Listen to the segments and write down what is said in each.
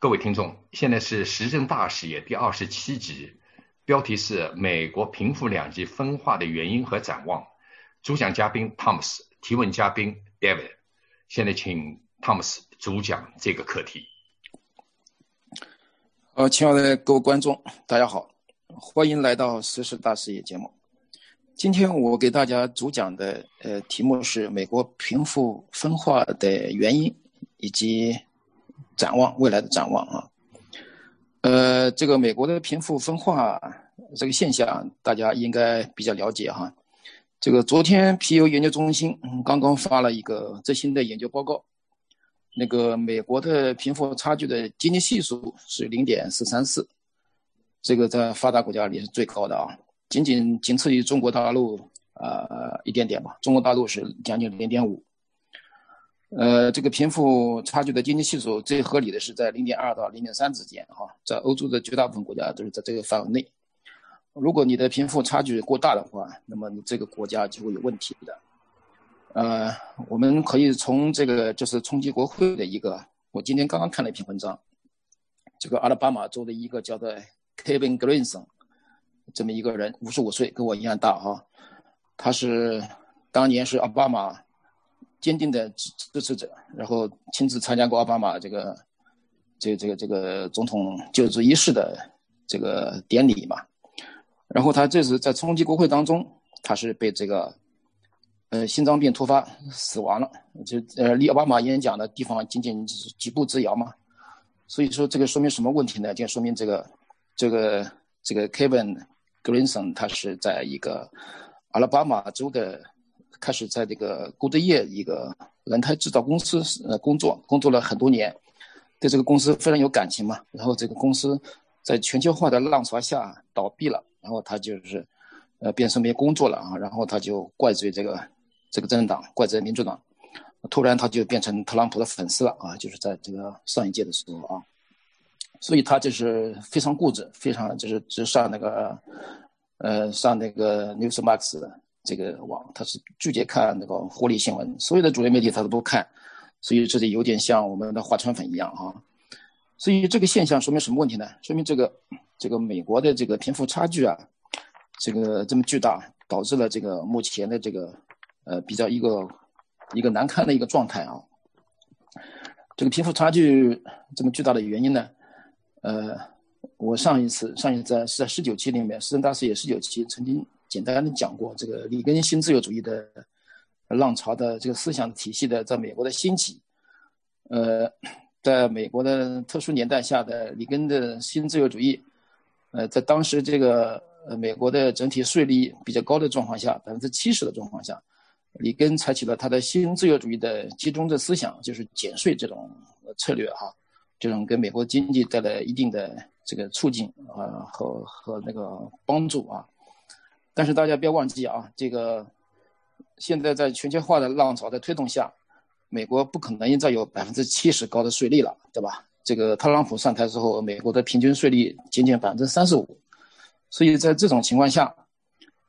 各位听众，现在是《时政大视野》第二十七集，标题是“美国贫富两极分化的原因和展望”。主讲嘉宾汤姆斯，提问嘉宾 David。现在请汤姆斯主讲这个课题。呃，亲爱的各位观众，大家好，欢迎来到《时事大视野》节目。今天我给大家主讲的呃题目是美国贫富分化的原因以及。展望未来的展望啊，呃，这个美国的贫富分化这个现象，大家应该比较了解哈。这个昨天皮尤研究中心刚刚发了一个最新的研究报告，那个美国的贫富差距的经济系数是零点四三四，这个在发达国家里是最高的啊，仅仅仅次于中国大陆呃一点点吧，中国大陆是将近零点五。呃，这个贫富差距的经济系数最合理的是在零点二到零点三之间，哈，在欧洲的绝大部分国家都是在这个范围内。如果你的贫富差距过大的话，那么你这个国家就会有问题的。呃，我们可以从这个就是冲击国会的一个，我今天刚刚看了一篇文章，这个阿拉巴马州的一个叫做 Kevin Greenson 这么一个人，五十五岁，跟我一样大哈，他是当年是奥巴马。坚定的支支持者，然后亲自参加过奥巴马这个，这个这个这个总统就职仪式的这个典礼嘛。然后他这次在冲击国会当中，他是被这个，呃，心脏病突发死亡了。就呃，离奥巴马演讲的地方仅仅几步之遥嘛。所以说这个说明什么问题呢？就说明这个这个这个 Kevin Greenson 他是在一个阿拉巴马州的。开始在这个固德业一个轮胎制造公司呃工作，工作了很多年，对这个公司非常有感情嘛。然后这个公司在全球化的浪潮下倒闭了，然后他就是呃变身没工作了啊。然后他就怪罪这个这个政党，怪罪民主党。突然他就变成特朗普的粉丝了啊，就是在这个上一届的时候啊。所以他就是非常固执，非常就是只上那个呃上那个 Newsmax 的。这个网他是拒绝看那个活力新闻，所有的主流媒体他都不看，所以这里有点像我们的华川粉一样啊。所以这个现象说明什么问题呢？说明这个这个美国的这个贫富差距啊，这个这么巨大，导致了这个目前的这个呃比较一个一个难堪的一个状态啊。这个贫富差距这么巨大的原因呢？呃，我上一次上一次是在十九期里面，《时政大视野》十九期曾经。简单的讲过，这个里根新自由主义的浪潮的这个思想体系的在美国的兴起，呃，在美国的特殊年代下的里根的新自由主义，呃，在当时这个呃美国的整体税率比较高的状况下，百分之七十的状况下，里根采取了他的新自由主义的集中的思想，就是减税这种策略哈，这种给美国经济带来一定的这个促进啊和和那个帮助啊。但是大家不要忘记啊，这个现在在全球化的浪潮的推动下，美国不可能再有百分之七十高的税率了，对吧？这个特朗普上台之后，美国的平均税率仅仅百分之三十五，所以在这种情况下，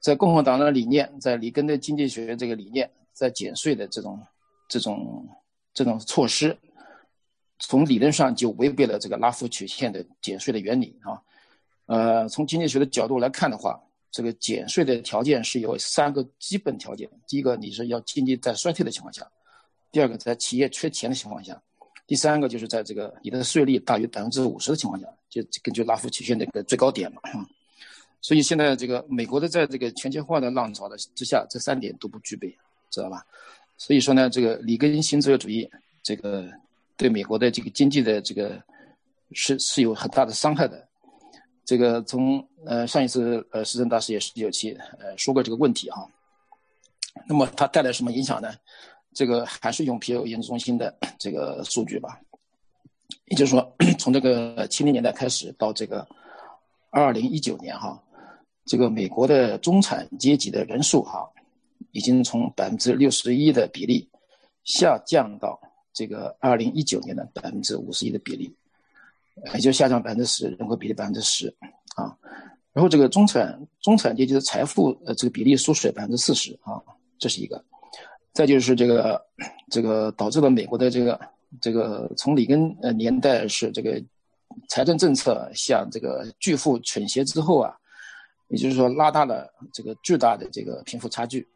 在共和党的理念，在里根的经济学这个理念，在减税的这种这种这种措施，从理论上就违背了这个拉夫曲线的减税的原理啊。呃，从经济学的角度来看的话。这个减税的条件是有三个基本条件：第一个，你是要经济在衰退的情况下；第二个，在企业缺钱的情况下；第三个，就是在这个你的税率大于百分之五十的情况下，就根据拉夫曲线的一个最高点嘛。所以现在这个美国的在这个全球化的浪潮的之下，这三点都不具备，知道吧？所以说呢，这个里根新自由主义这个对美国的这个经济的这个是是有很大的伤害的。这个从呃上一次呃时政大师也十九期呃说过这个问题哈，那么它带来什么影响呢？这个还是用皮尤研究中心的这个数据吧，也就是说从这个七零年代开始到这个二零一九年哈，这个美国的中产阶级的人数哈，已经从百分之六十一的比例下降到这个二零一九年的百分之五十一的比例。也就下降百分之十，人口比例百分之十，啊，然后这个中产中产阶级的财富呃这个比例缩水百分之四十啊，这是一个，再就是这个这个导致了美国的这个这个从里根呃年代是这个财政政策向这个巨富倾斜之后啊，也就是说拉大了这个巨大的这个贫富差距。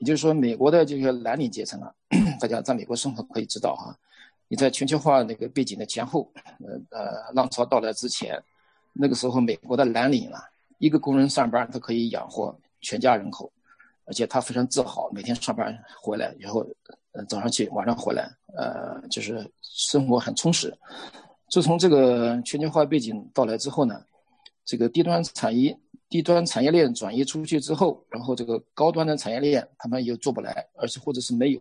也就是说，美国的这个蓝领阶层啊，大家在美国生活可以知道哈，你在全球化那个背景的前后，呃呃，浪潮到来之前，那个时候美国的蓝领啊，一个工人上班他可以养活全家人口，而且他非常自豪，每天上班回来以后，呃早上去晚上回来，呃就是生活很充实。自从这个全球化背景到来之后呢，这个低端产业。低端产业链转移出去之后，然后这个高端的产业链他们又做不来，而且或者是没有，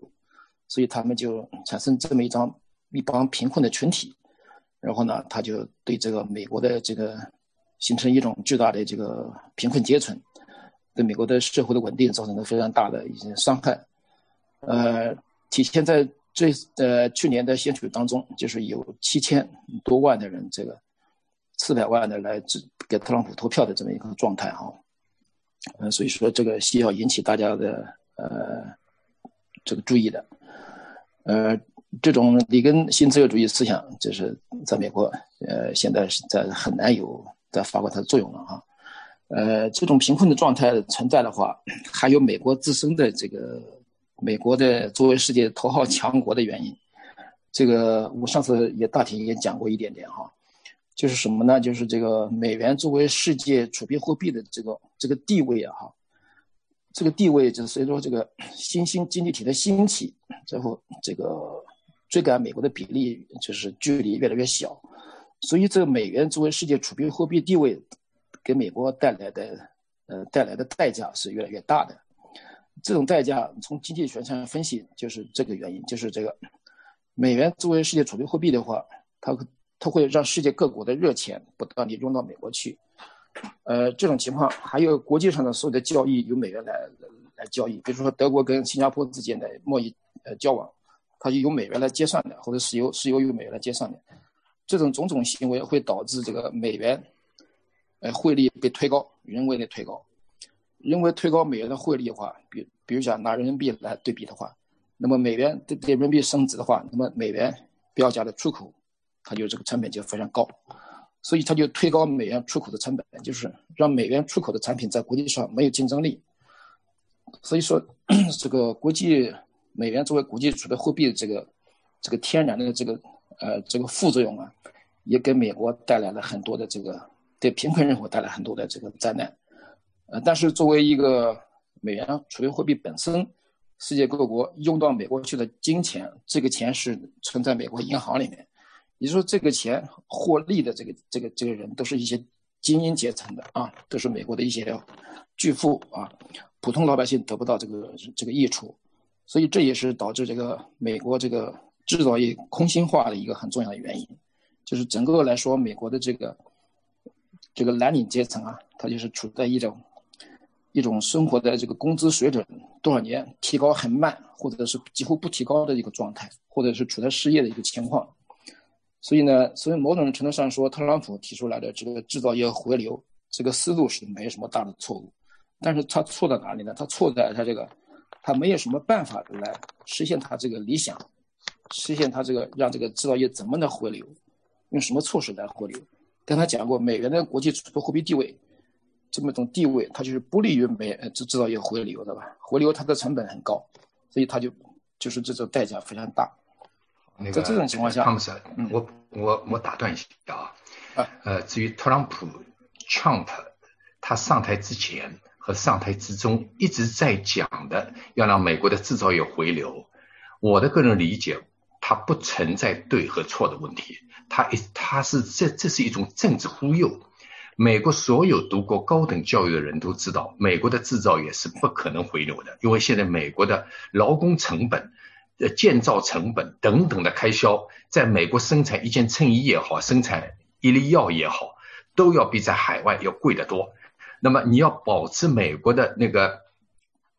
所以他们就产生这么一张一帮贫困的群体，然后呢，他就对这个美国的这个形成一种巨大的这个贫困阶层，对美国的社会的稳定造成了非常大的一些伤害，呃，体现在这呃去年的选举当中，就是有七千多万的人这个。四百万的来支给特朗普投票的这么一个状态哈，呃，所以说这个需要引起大家的呃这个注意的，呃，这种里根新自由主义思想，就是在美国呃现在是在很难有在发挥它的作用了哈，呃，这种贫困的状态存在的话，还有美国自身的这个美国的作为世界头号强国的原因，这个我上次也大体也讲过一点点哈。就是什么呢？就是这个美元作为世界储备货币的这个这个地位啊，哈，这个地位就是随着这个新兴经济体的兴起，最后这个追赶美国的比例就是距离越来越小，所以这个美元作为世界储备货币地位，给美国带来的呃带来的代价是越来越大的。这种代价从经济学上分析就是这个原因，就是这个美元作为世界储备货币的话，它。它会让世界各国的热钱不断地涌到美国去，呃，这种情况还有国际上的所有的交易由美元来来交易，比如说德国跟新加坡之间的贸易呃交往，它就由美元来结算的，或者石油石油由美元来结算的，这种种种行为会导致这个美元，呃汇率被推高，人为的推高，人为推高美元的汇率的话，比比如讲拿人民币来对比的话，那么美元对对人民币升值的话，那么美元标价的出口。它就这个成本就非常高，所以它就推高美元出口的成本，就是让美元出口的产品在国际上没有竞争力。所以说，这个国际美元作为国际储备货币的这个这个天然的这个呃这个副作用啊，也给美国带来了很多的这个对贫困人口带来很多的这个灾难。呃，但是作为一个美元储备货币本身，世界各国用到美国去的金钱，这个钱是存在美国银行里面。你说这个钱获利的这个这个这个人都是一些精英阶层的啊，都是美国的一些巨富啊，普通老百姓得不到这个这个益处，所以这也是导致这个美国这个制造业空心化的一个很重要的原因，就是整个来说，美国的这个这个蓝领阶层啊，他就是处在一种一种生活的这个工资水准多少年提高很慢，或者是几乎不提高的一个状态，或者是处在失业的一个情况。所以呢，所以某种程度上说，特朗普提出来的这个制造业回流这个思路是没有什么大的错误，但是他错在哪里呢？他错在他这个，他没有什么办法来实现他这个理想，实现他这个让这个制造业怎么能回流，用什么措施来回流？跟他讲过，美元的国际储备货币地位，这么一种地位，它就是不利于美制制造业回流的吧？回流它的成本很高，所以他就就是这种代价非常大。在这种情况下，汤姆森，我我我打断一下啊，呃，至于特朗普，Trump，他上台之前和上台之中一直在讲的要让美国的制造业回流，我的个人理解，它不存在对和错的问题，它一它是这这是一种政治忽悠。美国所有读过高等教育的人都知道，美国的制造业是不可能回流的，因为现在美国的劳工成本。呃，建造成本等等的开销，在美国生产一件衬衣也好，生产一粒药也好，都要比在海外要贵得多。那么你要保持美国的那个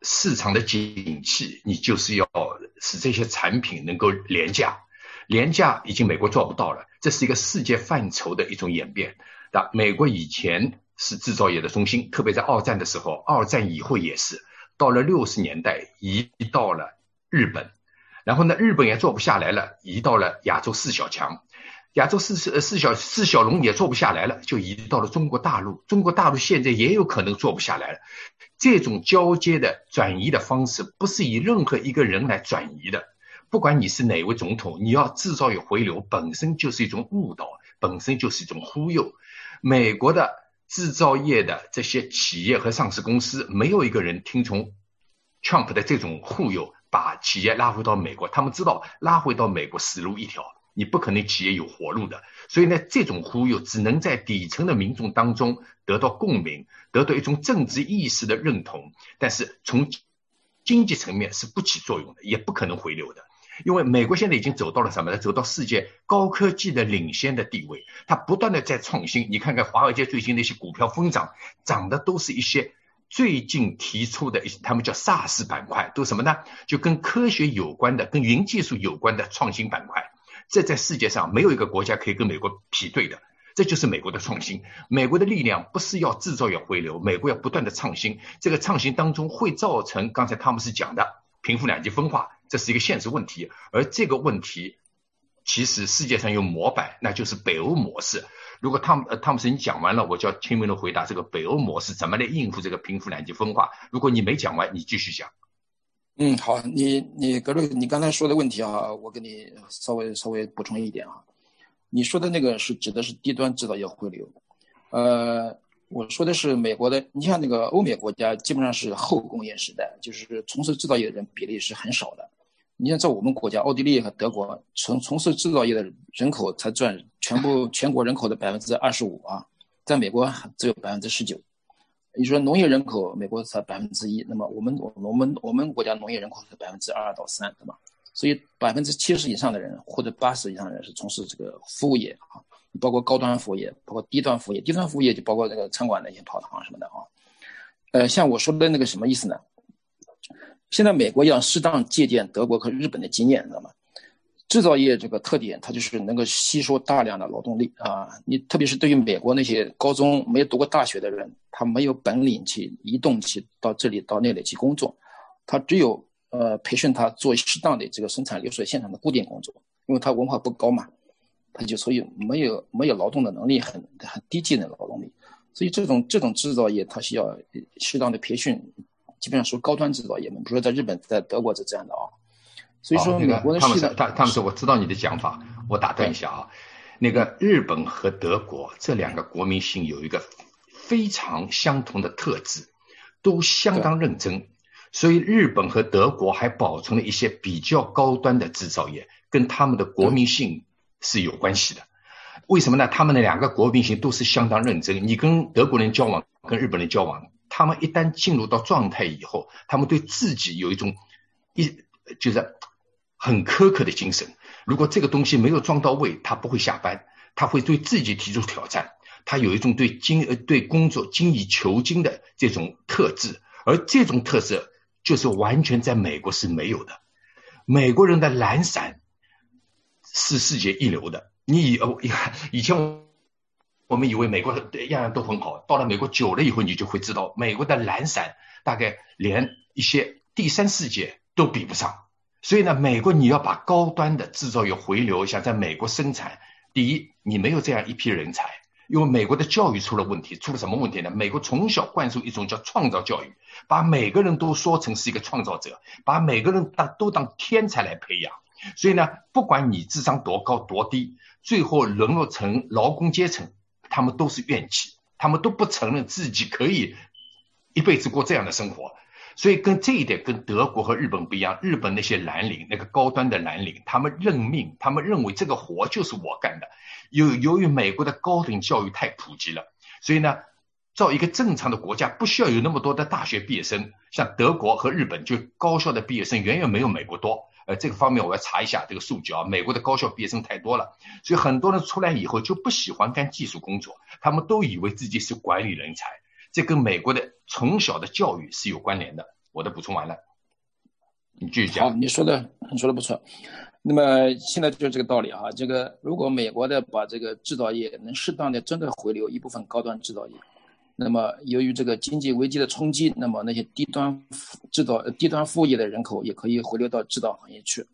市场的景气，你就是要使这些产品能够廉价。廉价已经美国做不到了，这是一个世界范畴的一种演变。那美国以前是制造业的中心，特别在二战的时候，二战以后也是。到了六十年代，移到了日本。然后呢，日本也做不下来了，移到了亚洲四小强。亚洲四四四小四小龙也做不下来了，就移到了中国大陆。中国大陆现在也有可能做不下来了。这种交接的转移的方式，不是以任何一个人来转移的。不管你是哪位总统，你要制造业回流，本身就是一种误导，本身就是一种忽悠。美国的制造业的这些企业和上市公司，没有一个人听从 Trump 的这种忽悠，把企业拉回到美国。他们知道拉回到美国死路一条，你不可能企业有活路的。所以呢，这种忽悠只能在底层的民众当中得到共鸣，得到一种政治意识的认同。但是从经济层面是不起作用的，也不可能回流的。因为美国现在已经走到了什么呢？走到世界高科技的领先的地位，它不断的在创新。你看看华尔街最近那些股票疯涨，涨的都是一些最近提出的一些，他们叫 SaaS 板块，都什么呢？就跟科学有关的、跟云技术有关的创新板块。这在世界上没有一个国家可以跟美国匹对的。这就是美国的创新。美国的力量不是要制造业回流，美国要不断的创新。这个创新当中会造成刚才汤姆斯讲的贫富两极分化。这是一个现实问题，而这个问题其实世界上有模板，那就是北欧模式。如果汤姆汤姆斯你讲完了，我就要轻微的回答这个北欧模式怎么来应付这个贫富两极分化。如果你没讲完，你继续讲。嗯，好，你你格瑞，你刚才说的问题啊，我给你稍微稍微补充一点啊。你说的那个是指的是低端制造业回流，呃。我说的是美国的，你像那个欧美国家，基本上是后工业时代，就是从事制造业的人比例是很少的。你像在我们国家，奥地利和德国，从从事制造业的人口才占全部全国人口的百分之二十五啊，在美国只有百分之十九。你说农业人口，美国才百分之一，那么我们我们我们国家农业人口是百分之二到三，对吧？所以百分之七十以上的人或者八十以上的人是从事这个服务业啊。包括高端服务业，包括低端服务业。低端服务业就包括那个餐馆那些跑堂什么的啊。呃，像我说的那个什么意思呢？现在美国要适当借鉴德国和日本的经验，知道吗？制造业这个特点，它就是能够吸收大量的劳动力啊。你特别是对于美国那些高中没有读过大学的人，他没有本领去移动去到这里到那里去工作，他只有呃培训他做适当的这个生产流水线上的固定工作，因为他文化不高嘛。他就所以没有没有劳动的能力，很很低技能劳动力，所以这种这种制造业它需要适当的培训，基本上属高端制造业嘛。比如说在日本、在德国是这样的啊。所以说，美国的他们说他他们说我知道你的讲法，我打断一下啊。那个日本和德国这两个国民性有一个非常相同的特质，都相当认真，所以日本和德国还保存了一些比较高端的制造业，跟他们的国民性。是有关系的，为什么呢？他们的两个国民性都是相当认真。你跟德国人交往，跟日本人交往，他们一旦进入到状态以后，他们对自己有一种一就是很苛刻的精神。如果这个东西没有装到位，他不会下班，他会对自己提出挑战。他有一种对精呃对工作精益求精的这种特质，而这种特色就是完全在美国是没有的。美国人的懒散。是世界一流的。你以哦，以前我们以为美国样样都很好，到了美国久了以后，你就会知道，美国的懒散大概连一些第三世界都比不上。所以呢，美国你要把高端的制造业回流，想在美国生产，第一，你没有这样一批人才，因为美国的教育出了问题，出了什么问题呢？美国从小灌输一种叫创造教育，把每个人都说成是一个创造者，把每个人当都当天才来培养。所以呢，不管你智商多高多低，最后沦落成劳工阶层，他们都是怨气，他们都不承认自己可以一辈子过这样的生活。所以跟这一点跟德国和日本不一样，日本那些蓝领，那个高端的蓝领，他们认命，他们认为这个活就是我干的。由由于美国的高等教育太普及了，所以呢，造一个正常的国家不需要有那么多的大学毕业生，像德国和日本就高校的毕业生远远没有美国多。呃，这个方面我要查一下这个数据啊。美国的高校毕业生太多了，所以很多人出来以后就不喜欢干技术工作，他们都以为自己是管理人才。这跟美国的从小的教育是有关联的。我的补充完了，你继续讲。好，你说的你说的不错。那么现在就是这个道理啊。这个如果美国的把这个制造业能适当的真的回流一部分高端制造业。那么，由于这个经济危机的冲击，那么那些低端制造、低端服务业的人口也可以回流到制造行业去。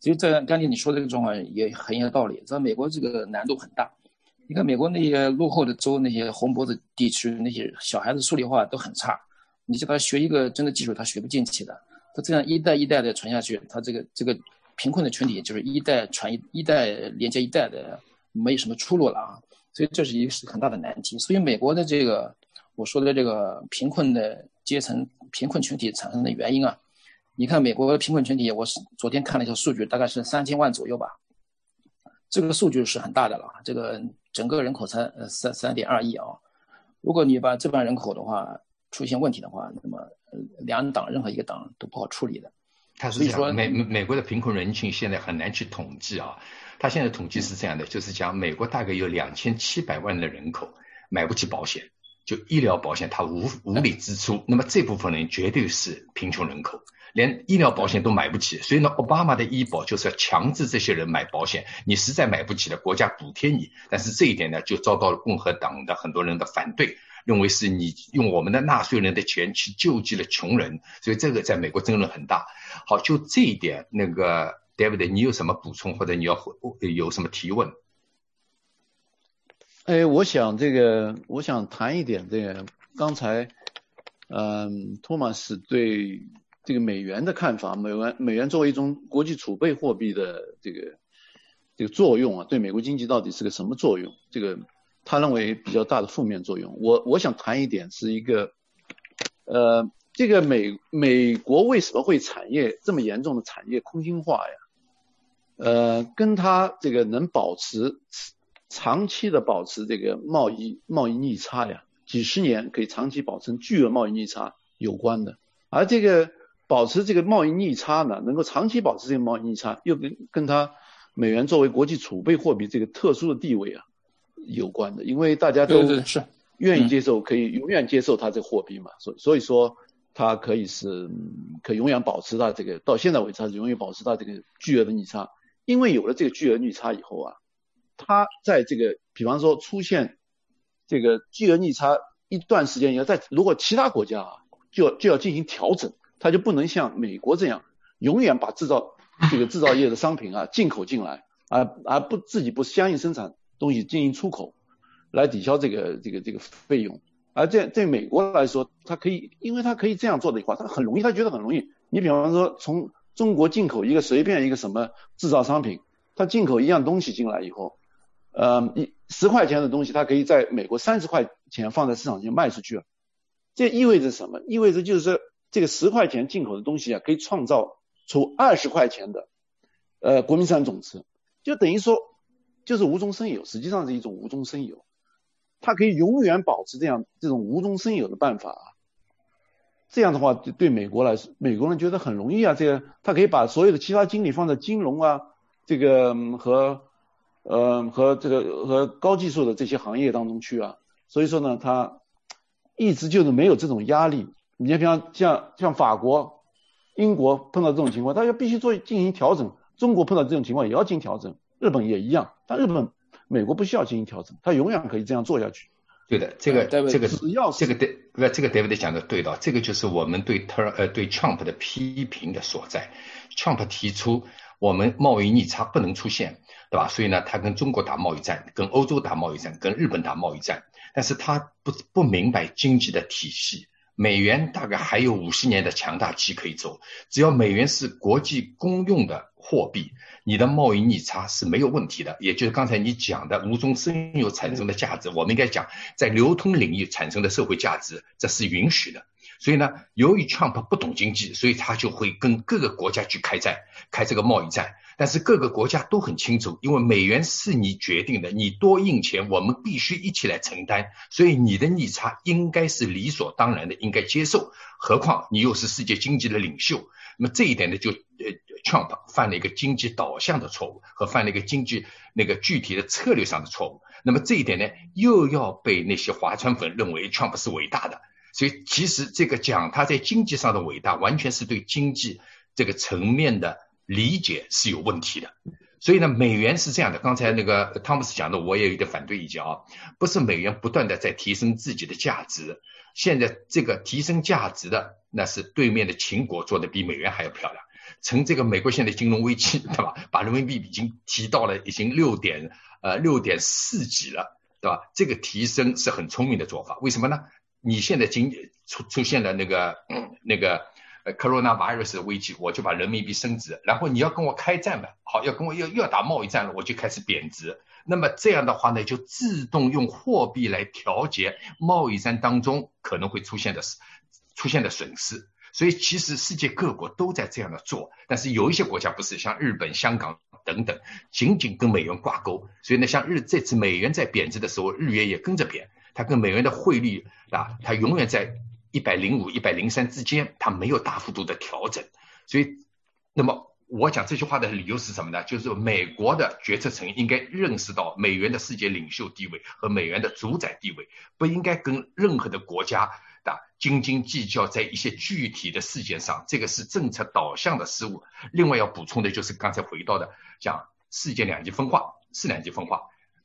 所以这刚才你说的这个状况也很有道理。在美国这个难度很大，你看美国那些落后的州，那些红脖子地区，那些小孩子数理化都很差，你叫他学一个真的技术，他学不进去的。他这样一代一代的传下去，他这个这个贫困的群体就是一代传一一代连接一代的，没有什么出路了啊。所以这是一个是很大的难题。所以美国的这个我说的这个贫困的阶层、贫困群体产生的原因啊。你看美国的贫困群体，我是昨天看了一下数据，大概是三千万左右吧。这个数据是很大的了，这个整个人口才呃三三点二亿啊。如果你把这帮人口的话出现问题的话，那么两党任何一个党都不好处理的。他是说美美国的贫困人群现在很难去统计啊。他现在统计是这样的，就是讲美国大概有两千七百万的人口买不起保险，就医疗保险他无无力支出，那么这部分人绝对是贫穷人口。连医疗保险都买不起，所以呢，奥巴马的医保就是要强制这些人买保险。你实在买不起的，国家补贴你。但是这一点呢，就遭到了共和党的很多人的反对，认为是你用我们的纳税人的钱去救济了穷人。所以这个在美国争论很大。好，就这一点，那个 David，你有什么补充或者你要有什么提问？哎，我想这个，我想谈一点这个，刚才，嗯，托马斯对。这个美元的看法，美元美元作为一种国际储备货币的这个这个作用啊，对美国经济到底是个什么作用？这个他认为比较大的负面作用。我我想谈一点，是一个呃，这个美美国为什么会产业这么严重的产业空心化呀？呃，跟他这个能保持长期的保持这个贸易贸易逆差呀，几十年可以长期保持巨额贸易逆差有关的，而这个。保持这个贸易逆差呢，能够长期保持这个贸易逆差，又跟跟它美元作为国际储备货币这个特殊的地位啊有关的，因为大家都是。愿意接受，可以永远接受它这个货币嘛，所所以说它可以是可永远保持它这个到现在为止，它是永远保持它这个巨额的逆差，因为有了这个巨额逆差以后啊，它在这个比方说出现这个巨额逆差一段时间以后，在如果其他国家啊就要就要进行调整。它就不能像美国这样，永远把制造这个制造业的商品啊 进口进来，而而不自己不相应生产东西进行出口，来抵消这个这个这个费用。而这对美国来说，它可以，因为它可以这样做的话，它很容易，它觉得很容易。你比方说，从中国进口一个随便一个什么制造商品，它进口一样东西进来以后，呃，一十块钱的东西，它可以在美国三十块钱放在市场上卖出去了。这意味着什么？意味着就是说。这个十块钱进口的东西啊，可以创造出二十块钱的呃国民生产总值，就等于说就是无中生有，实际上是一种无中生有，它可以永远保持这样这种无中生有的办法啊。这样的话，对美国来说，美国人觉得很容易啊，这个他可以把所有的其他精力放在金融啊，这个和呃和这个和高技术的这些行业当中去啊。所以说呢，他一直就是没有这种压力。你像像像像法国、英国碰到这种情况，大家必须做进行调整。中国碰到这种情况也要进行调整，日本也一样。但日本、美国不需要进行调整，它永远可以这样做下去。对的，这个这个这个这个对那？这个 David 讲的对的，这个就是我们对特呃对 Trump 的批评的所在。Trump 提出我们贸易逆差不能出现，对吧？所以呢，他跟中国打贸易战，跟欧洲打贸易战，跟日本打贸易战，但是他不不明白经济的体系。美元大概还有五十年的强大期可以走，只要美元是国际公用的货币，你的贸易逆差是没有问题的。也就是刚才你讲的无中生有产生的价值，我们应该讲在流通领域产生的社会价值，这是允许的。所以呢，由于 Trump 不懂经济，所以他就会跟各个国家去开战，开这个贸易战。但是各个国家都很清楚，因为美元是你决定的，你多印钱，我们必须一起来承担。所以你的逆差应该是理所当然的，应该接受。何况你又是世界经济的领袖，那么这一点呢，就呃，Trump 犯了一个经济导向的错误，和犯了一个经济那个具体的策略上的错误。那么这一点呢，又要被那些划船粉认为 Trump 是伟大的。所以其实这个讲他在经济上的伟大，完全是对经济这个层面的。理解是有问题的，所以呢，美元是这样的。刚才那个汤姆斯讲的，我也有点反对意见啊。不是美元不断的在提升自己的价值，现在这个提升价值的，那是对面的秦国做的比美元还要漂亮。从这个美国现在金融危机，对吧？把人民币已经提到了已经六点呃六点四几了，对吧？这个提升是很聪明的做法。为什么呢？你现在经出出现了那个那个呃 coronavirus 的危机，我就把人民币升值，然后你要跟我开战吧，好，要跟我要又要打贸易战了，我就开始贬值。那么这样的话呢，就自动用货币来调节贸易战当中可能会出现的出现的损失。所以其实世界各国都在这样的做，但是有一些国家不是，像日本、香港等等，仅仅跟美元挂钩。所以呢，像日这次美元在贬值的时候，日元也跟着贬。它跟美元的汇率啊，它永远在一百零五、一百零三之间，它没有大幅度的调整。所以，那么。我讲这句话的理由是什么呢？就是美国的决策层应该认识到美元的世界领袖地位和美元的主宰地位，不应该跟任何的国家啊斤斤计较在一些具体的事件上，这个是政策导向的失误。另外要补充的就是刚才回到的讲世界两极分化，是两极分化，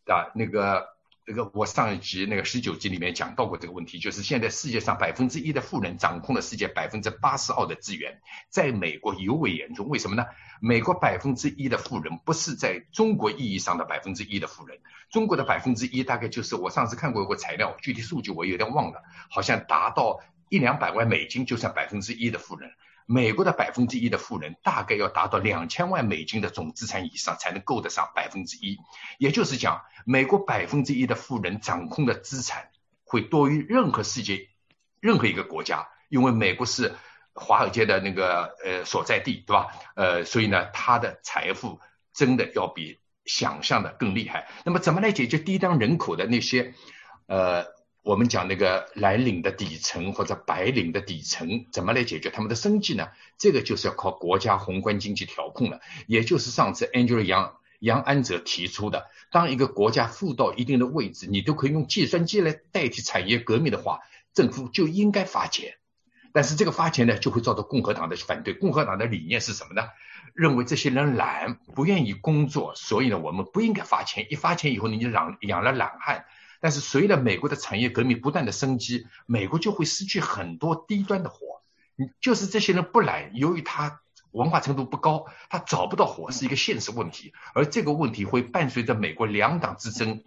啊，那个。这个我上一集那个十九集里面讲到过这个问题，就是现在世界上百分之一的富人掌控了世界百分之八十二的资源，在美国尤为严重。为什么呢？美国百分之一的富人不是在中国意义上的百分之一的富人，中国的百分之一大概就是我上次看过一个材料，具体数据我有点忘了，好像达到一两百万美金就算百分之一的富人。美国的百分之一的富人大概要达到两千万美金的总资产以上才能够得上百分之一，也就是讲，美国百分之一的富人掌控的资产会多于任何世界任何一个国家，因为美国是华尔街的那个呃所在地，对吧？呃，所以呢，他的财富真的要比想象的更厉害。那么，怎么来解决低端人口的那些呃？我们讲那个蓝领的底层或者白领的底层，怎么来解决他们的生计呢？这个就是要靠国家宏观经济调控了。也就是上次 Angela 杨杨安泽提出的，当一个国家富到一定的位置，你都可以用计算机来代替产业革命的话，政府就应该发钱。但是这个发钱呢，就会遭到共和党的反对。共和党的理念是什么呢？认为这些人懒，不愿意工作，所以呢，我们不应该发钱。一发钱以后，你就养养了懒汉。但是随着美国的产业革命不断的升级，美国就会失去很多低端的活。你就是这些人不来，由于他文化程度不高，他找不到活是一个现实问题。而这个问题会伴随着美国两党之争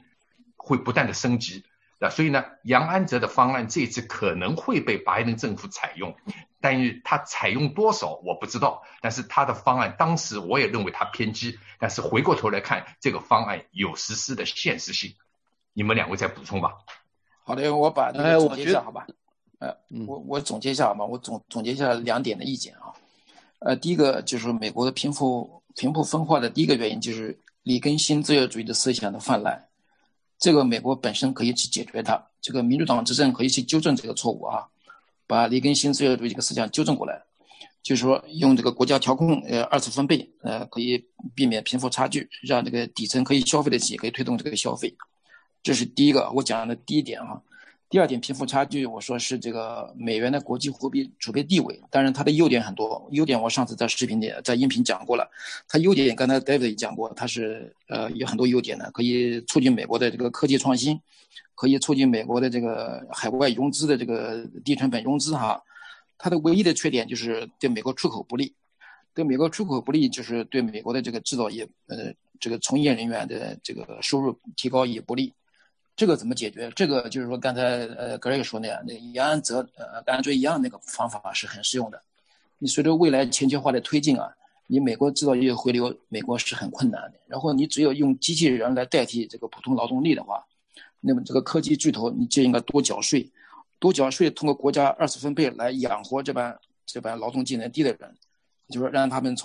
会不断的升级。那所以呢，杨安泽的方案这次可能会被拜登政府采用，但是他采用多少我不知道。但是他的方案当时我也认为他偏激，但是回过头来看，这个方案有实施的现实性。你们两位再补充吧。好的，我把那个总结一下，好吧？呃，我我总结一下好吧？我总总结一下两点的意见啊。呃，第一个就是美国的贫富贫富分化的第一个原因就是里根新自由主义的思想的泛滥，这个美国本身可以去解决它，这个民主党执政可以去纠正这个错误啊，把里根新自由主义这个思想纠正过来，就是说用这个国家调控呃二次分配呃可以避免贫富差距，让这个底层可以消费得起，可以推动这个消费。这是第一个，我讲的第一点啊。第二点，贫富差距，我说是这个美元的国际货币储备地位。当然，它的优点很多，优点我上次在视频里、在音频讲过了。它优点刚才 David 也讲过，它是呃有很多优点的，可以促进美国的这个科技创新，可以促进美国的这个海外融资的这个低成本融资哈。它的唯一的缺点就是对美国出口不利，对美国出口不利就是对美国的这个制造业呃这个从业人员的这个收入提高也不利。这个怎么解决？这个就是说，刚才呃格瑞说那样，那杨安泽呃跟安卓一样那个方法是很适用的。你随着未来全球化的推进啊，你美国制造业回流美国是很困难的。然后你只有用机器人来代替这个普通劳动力的话，那么这个科技巨头你就应该多缴税，多缴税，通过国家二次分配来养活这帮这帮劳动技能低的人，就是让他们从。